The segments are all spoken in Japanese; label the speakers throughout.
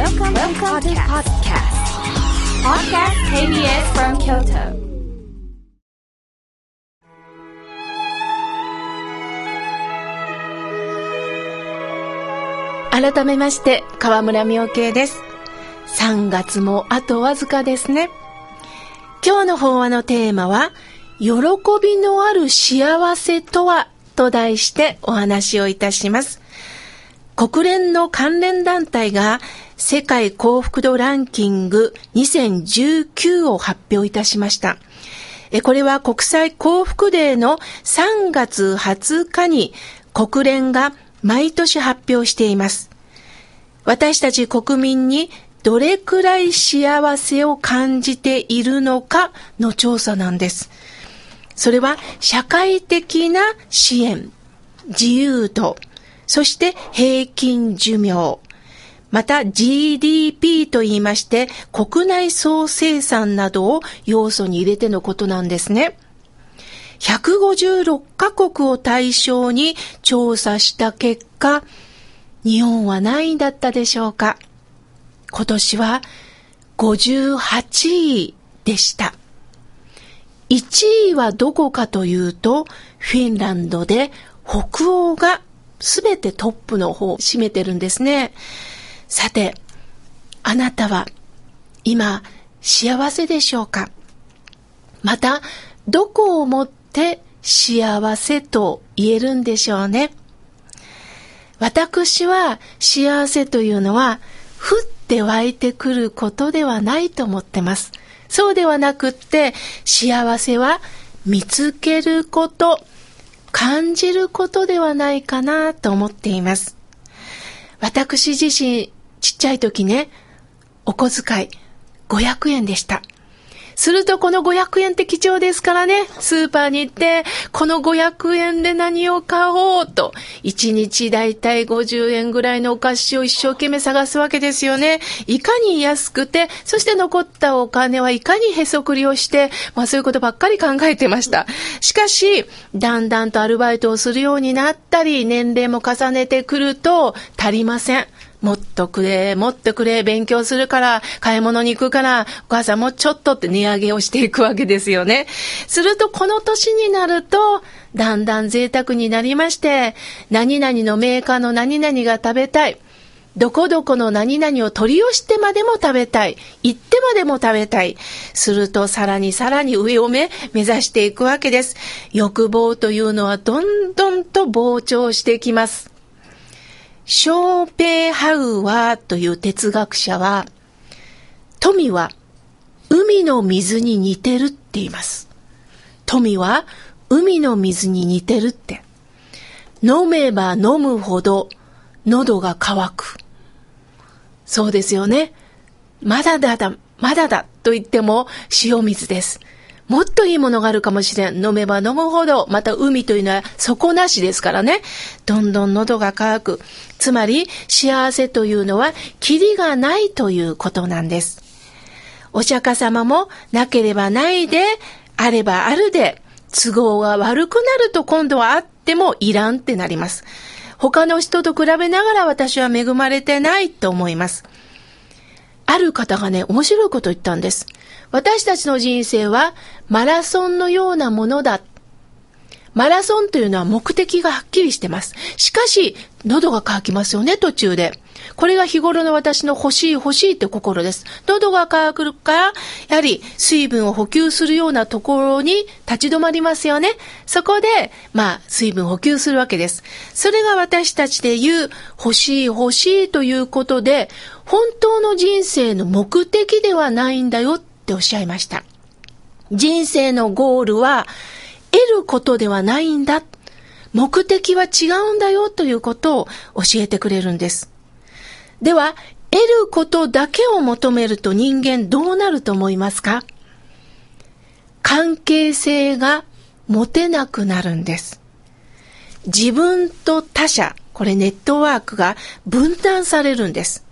Speaker 1: Welcome, Welcome to podcast. Podcast KBS from Kyoto.
Speaker 2: 改めまして、河村明慶です。3月もあとわずかですね。今日の法話のテーマは、喜びのある幸せとはと題してお話をいたします。国連の関連団体が世界幸福度ランキング2019を発表いたしました。これは国際幸福デーの3月20日に国連が毎年発表しています。私たち国民にどれくらい幸せを感じているのかの調査なんです。それは社会的な支援、自由度、そして平均寿命、また GDP と言いまして国内総生産などを要素に入れてのことなんですね。156カ国を対象に調査した結果、日本は何位だったでしょうか今年は58位でした。1位はどこかというと、フィンランドで北欧がすべてトップの方を占めてるんですね。さて、あなたは今幸せでしょうか？また、どこをもって幸せと言えるんでしょうね？私は幸せというのは、降って湧いてくることではないと思ってます。そうではなくって、幸せは見つけること、感じることではないかなと思っています。私自身、ちっちゃい時ね、お小遣い500円でした。するとこの500円って貴重ですからね、スーパーに行って、この500円で何を買おうと、1日だいたい50円ぐらいのお菓子を一生懸命探すわけですよね。いかに安くて、そして残ったお金はいかにへそくりをして、まあそういうことばっかり考えてました。しかし、だんだんとアルバイトをするようになったり、年齢も重ねてくると足りません。もっとくれ、もっとくれ、勉強するから、買い物に行くから、お母さんもちょっとって値上げをしていくわけですよね。すると、この年になると、だんだん贅沢になりまして、何々のメーカーの何々が食べたい。どこどこの何々を取り寄してまでも食べたい。行ってまでも食べたい。するとさらにさらに上を目、目指していくわけです。欲望というのはどんどんと膨張してきます。ショーペーハウアーという哲学者は、富は海の水に似てるって言います。富は海の水に似てるって。飲めば飲むほど喉が渇く。そうですよね。まだだだ、まだだと言っても塩水です。もっといいものがあるかもしれん。飲めば飲むほど、また海というのは底なしですからね。どんどん喉が渇く。つまり、幸せというのは、キリがないということなんです。お釈迦様も、なければないで、あればあるで、都合が悪くなると今度はあってもいらんってなります。他の人と比べながら私は恵まれてないと思います。ある方がね、面白いことを言ったんです。私たちの人生はマラソンのようなものだ。マラソンというのは目的がはっきりしてます。しかし、喉が渇きますよね、途中で。これが日頃の私の欲しい欲しいって心です。喉が渇くから、やはり水分を補給するようなところに立ち止まりますよね。そこで、まあ、水分補給するわけです。それが私たちで言う欲しい欲しいということで、本当の人生の目的ではないんだよっておっしゃいました。人生のゴールは、得ることではないんだ。目的は違うんだよということを教えてくれるんです。では、得ることだけを求めると人間どうなると思いますか？関係性が持てなくなるんです。自分と他者、これネットワークが分断されるんです。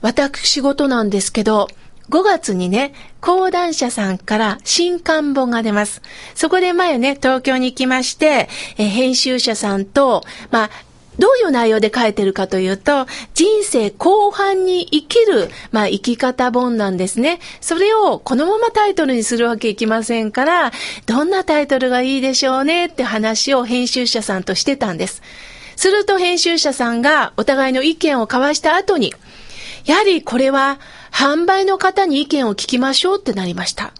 Speaker 2: 私事なんですけど、5月にね、講談社さんから新刊本が出ます。そこで前ね、東京に行きまして、え編集者さんと、まあ、どういう内容で書いてるかというと、人生後半に生きる、まあ生き方本なんですね。それをこのままタイトルにするわけいきませんから、どんなタイトルがいいでしょうねって話を編集者さんとしてたんです。すると編集者さんがお互いの意見を交わした後に、やはりこれは販売の方に意見を聞きましょうってなりました。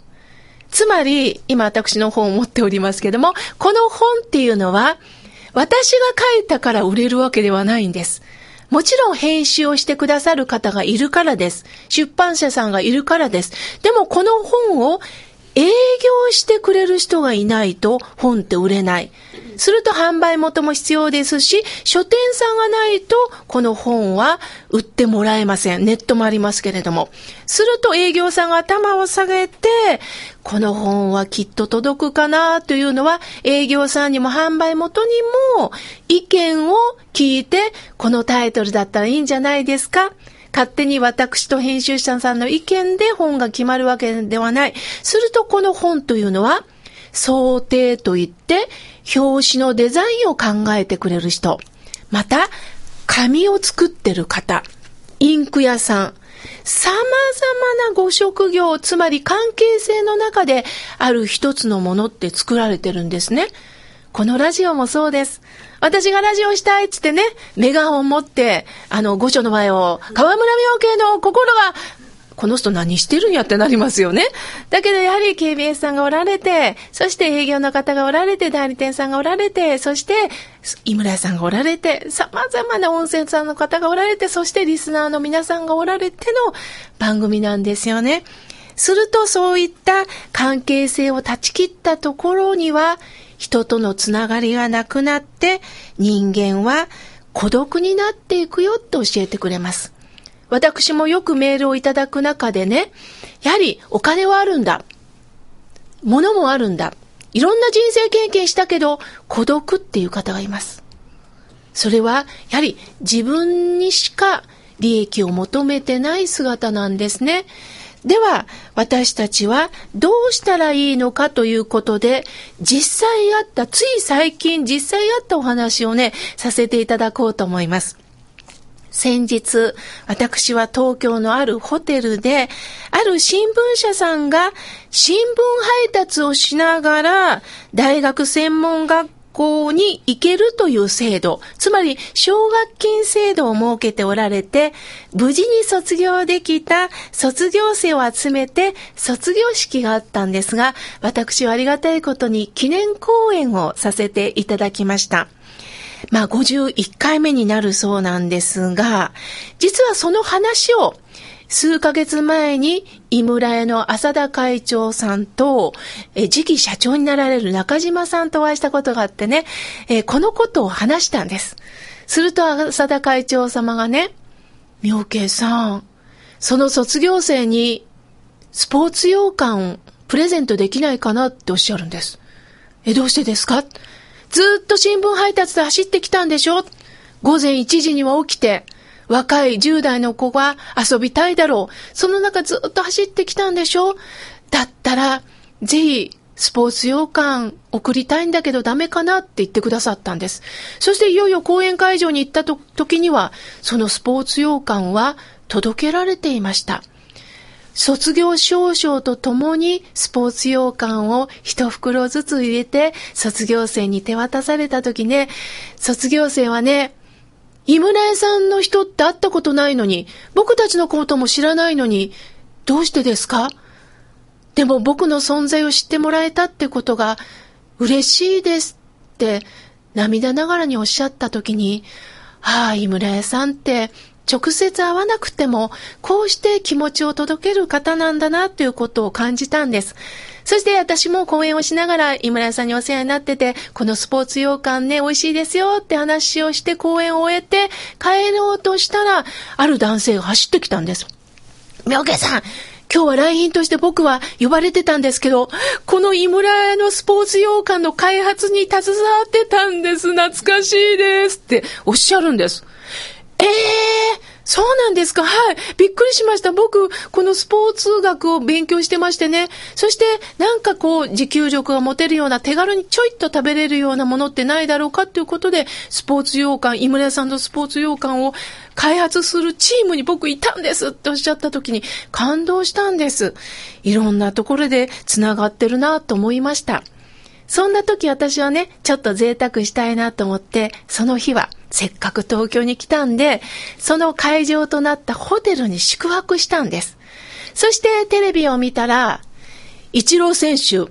Speaker 2: つまり、今私の本を持っておりますけども、この本っていうのは、私が書いたから売れるわけではないんです。もちろん編集をしてくださる方がいるからです。出版社さんがいるからです。でもこの本を営業してくれる人がいないと本って売れない。すると販売元も必要ですし、書店さんがないとこの本は売ってもらえません。ネットもありますけれども。すると営業さんが頭を下げて、この本はきっと届くかなというのは営業さんにも販売元にも意見を聞いて、このタイトルだったらいいんじゃないですか勝手に私と編集者さんの意見で本が決まるわけではない。するとこの本というのは、想定といって、表紙のデザインを考えてくれる人。また、紙を作ってる方。インク屋さん。様々なご職業、つまり関係性の中である一つのものって作られてるんですね。このラジオもそうです。私がラジオしたいっつってね、メガホン持って、あの、御所の前を、河村明慶の心が、この人何してるんやってなりますよね。だけどやはり KBS さんがおられて、そして営業の方がおられて、代理店さんがおられて、そして井村さんがおられて、様々な温泉さんの方がおられて、そしてリスナーの皆さんがおられての番組なんですよね。するとそういった関係性を断ち切ったところには、人とのつながりがなくなって人間は孤独になっていくよって教えてくれます。私もよくメールをいただく中でね、やはりお金はあるんだ。物もあるんだ。いろんな人生経験したけど孤独っていう方がいます。それはやはり自分にしか利益を求めてない姿なんですね。では、私たちはどうしたらいいのかということで、実際あった、つい最近実際あったお話をね、させていただこうと思います。先日、私は東京のあるホテルで、ある新聞社さんが新聞配達をしながら、大学専門学校に行けるという制度、つまり奨学金制度を設けておられて、無事に卒業できた卒業生を集めて卒業式があったんですが、私はありがたいことに記念講演をさせていただきました。まあ51回目になるそうなんですが、実はその話を数ヶ月前に、井村屋の浅田会長さんと、え次期社長になられる中島さんとお会いしたことがあってね、えこのことを話したんです。すると浅田会長様がね、妙慶さん、その卒業生にスポーツ洋館をプレゼントできないかなっておっしゃるんです。え、どうしてですかずっと新聞配達で走ってきたんでしょ午前1時には起きて、若い10代の子が遊びたいだろう。その中ずっと走ってきたんでしょだったら、ぜひ、スポーツ洋館送りたいんだけどダメかなって言ってくださったんです。そしていよいよ公演会場に行った時には、そのスポーツ洋館は届けられていました。卒業証書とともにスポーツ洋館を一袋ずつ入れて卒業生に手渡された時ね、卒業生はね、井村屋さんの人って会ったことないのに、僕たちのことも知らないのに、どうしてですか？でも僕の存在を知ってもらえたってことが嬉しいですって涙ながらにおっしゃった時に、ああ、井村屋さんって直接会わなくても、こうして気持ちを届ける方なんだなということを感じたんです。そして私も講演をしながら井村さんにお世話になってて、このスポーツ洋館ね、美味しいですよって話をして講演を終えて帰ろうとしたら、ある男性が走ってきたんです。妙慶さん、今日は来賓として僕は呼ばれてたんですけど、この井村屋のスポーツ洋館の開発に携わってたんです。懐かしいですっておっしゃるんです。ええーそうなんですか？はい。びっくりしました。僕、このスポーツ学を勉強してましてね。そして、なんかこう、持久力が持てるような、手軽にちょいっと食べれるようなものってないだろうかっていうことで、スポーツ洋館、井村屋さんのスポーツ洋館を開発するチームに僕いたんですっておっしゃった時に感動したんです。いろんなところで繋がってるなと思いました。そんな時私はね、ちょっと贅沢したいなと思って、その日はせっかく東京に来たんで、その会場となったホテルに宿泊したんです。そしてテレビを見たら、イチロー選手、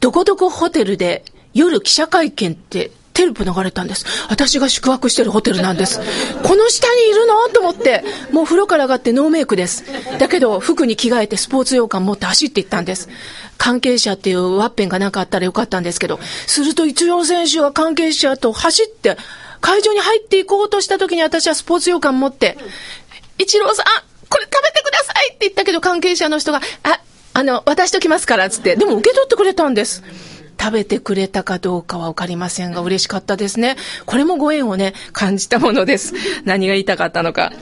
Speaker 2: どこどこホテルで夜記者会見ってテレビ流れたんです。私が宿泊してるホテルなんです。この下にいるの？と思って、もう風呂から上がってノーメイクです。だけど、服に着替えてスポーツ洋館持って走っていったんです。関係者っていうワッペンがなかったらよかったんですけど、すると一郎選手が関係者と走って、会場に入っていこうとした時に私はスポーツ洋館持って、一郎さん、これ食べてくださいって言ったけど関係者の人が、あ、あの、渡しときますから、つって。でも受け取ってくれたんです。食べてくれたかどうかはわかりませんが、嬉しかったですね。これもご縁をね、感じたものです。何が言いたかったのか。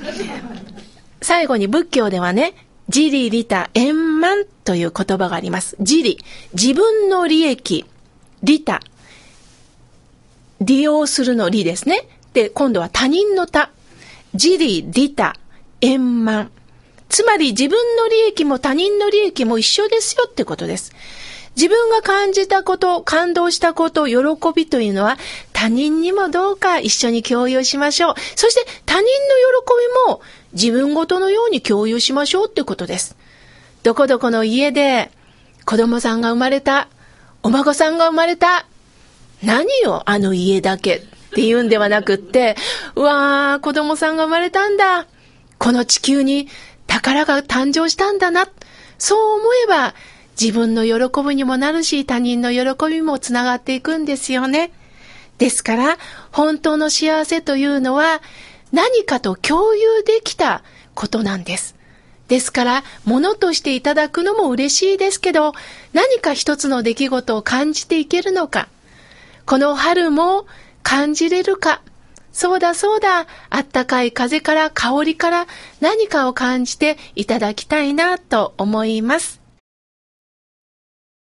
Speaker 2: 最後に仏教ではね、自利利他円満という言葉があります。自利、自分の利益、利他、利用するの利ですね。で、今度は他人の他、自利利他円満。つまり自分の利益も他人の利益も一緒ですよってことです。自分が感じたこと、感動したこと、喜びというのは他人にもどうか一緒に共有しましょう。そして他人の喜びも自分ごとのように共有しましょうってことです。どこどこの家で子供さんが生まれた、お孫さんが生まれた、何よあの家だけっていうんではなくって、うわー、子供さんが生まれたんだ。この地球に宝が誕生したんだな。そう思えば、自分の喜びにもなるし、他人の喜びもつながっていくんですよね。ですから、本当の幸せというのは、何かと共有できたことなんです。ですから、物としていただくのも嬉しいですけど、何か一つの出来事を感じていけるのか、この春も感じれるか、そうだそうだ、あったかい風から香りから何かを感じていただきたいなと思います。